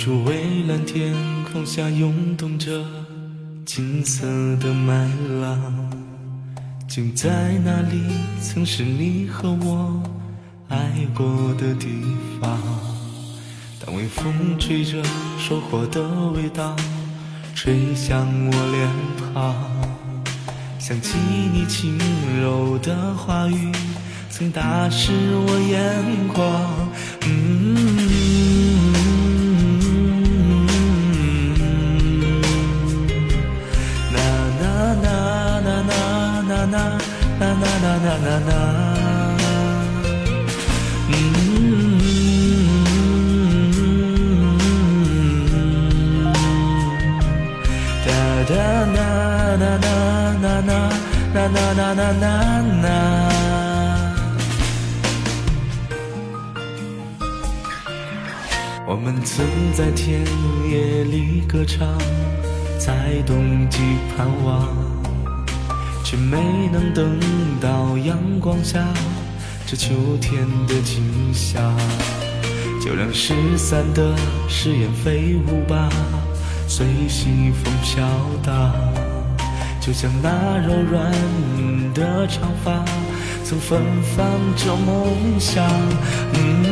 处蔚蓝天空下涌动着金色的麦浪，就在那里，曾是你和我爱过的地方。当微风吹着收获的味道，吹向我脸庞，想起你轻柔的话语，曾打湿我眼眶。啦啦啦，嗯，哒哒啦啦啦啦啦啦啦啦啦啦啦。我们曾在田野里歌唱，在冬季盼望。却没能等到阳光下这秋天的景象，就让失散的誓言飞舞吧，随西风飘荡。就像那柔软的长发，曾芬芳着梦想。嗯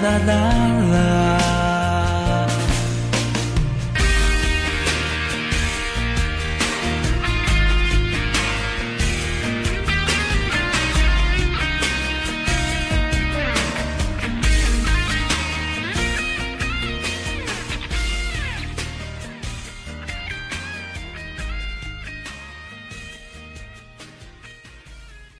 哒哒啦。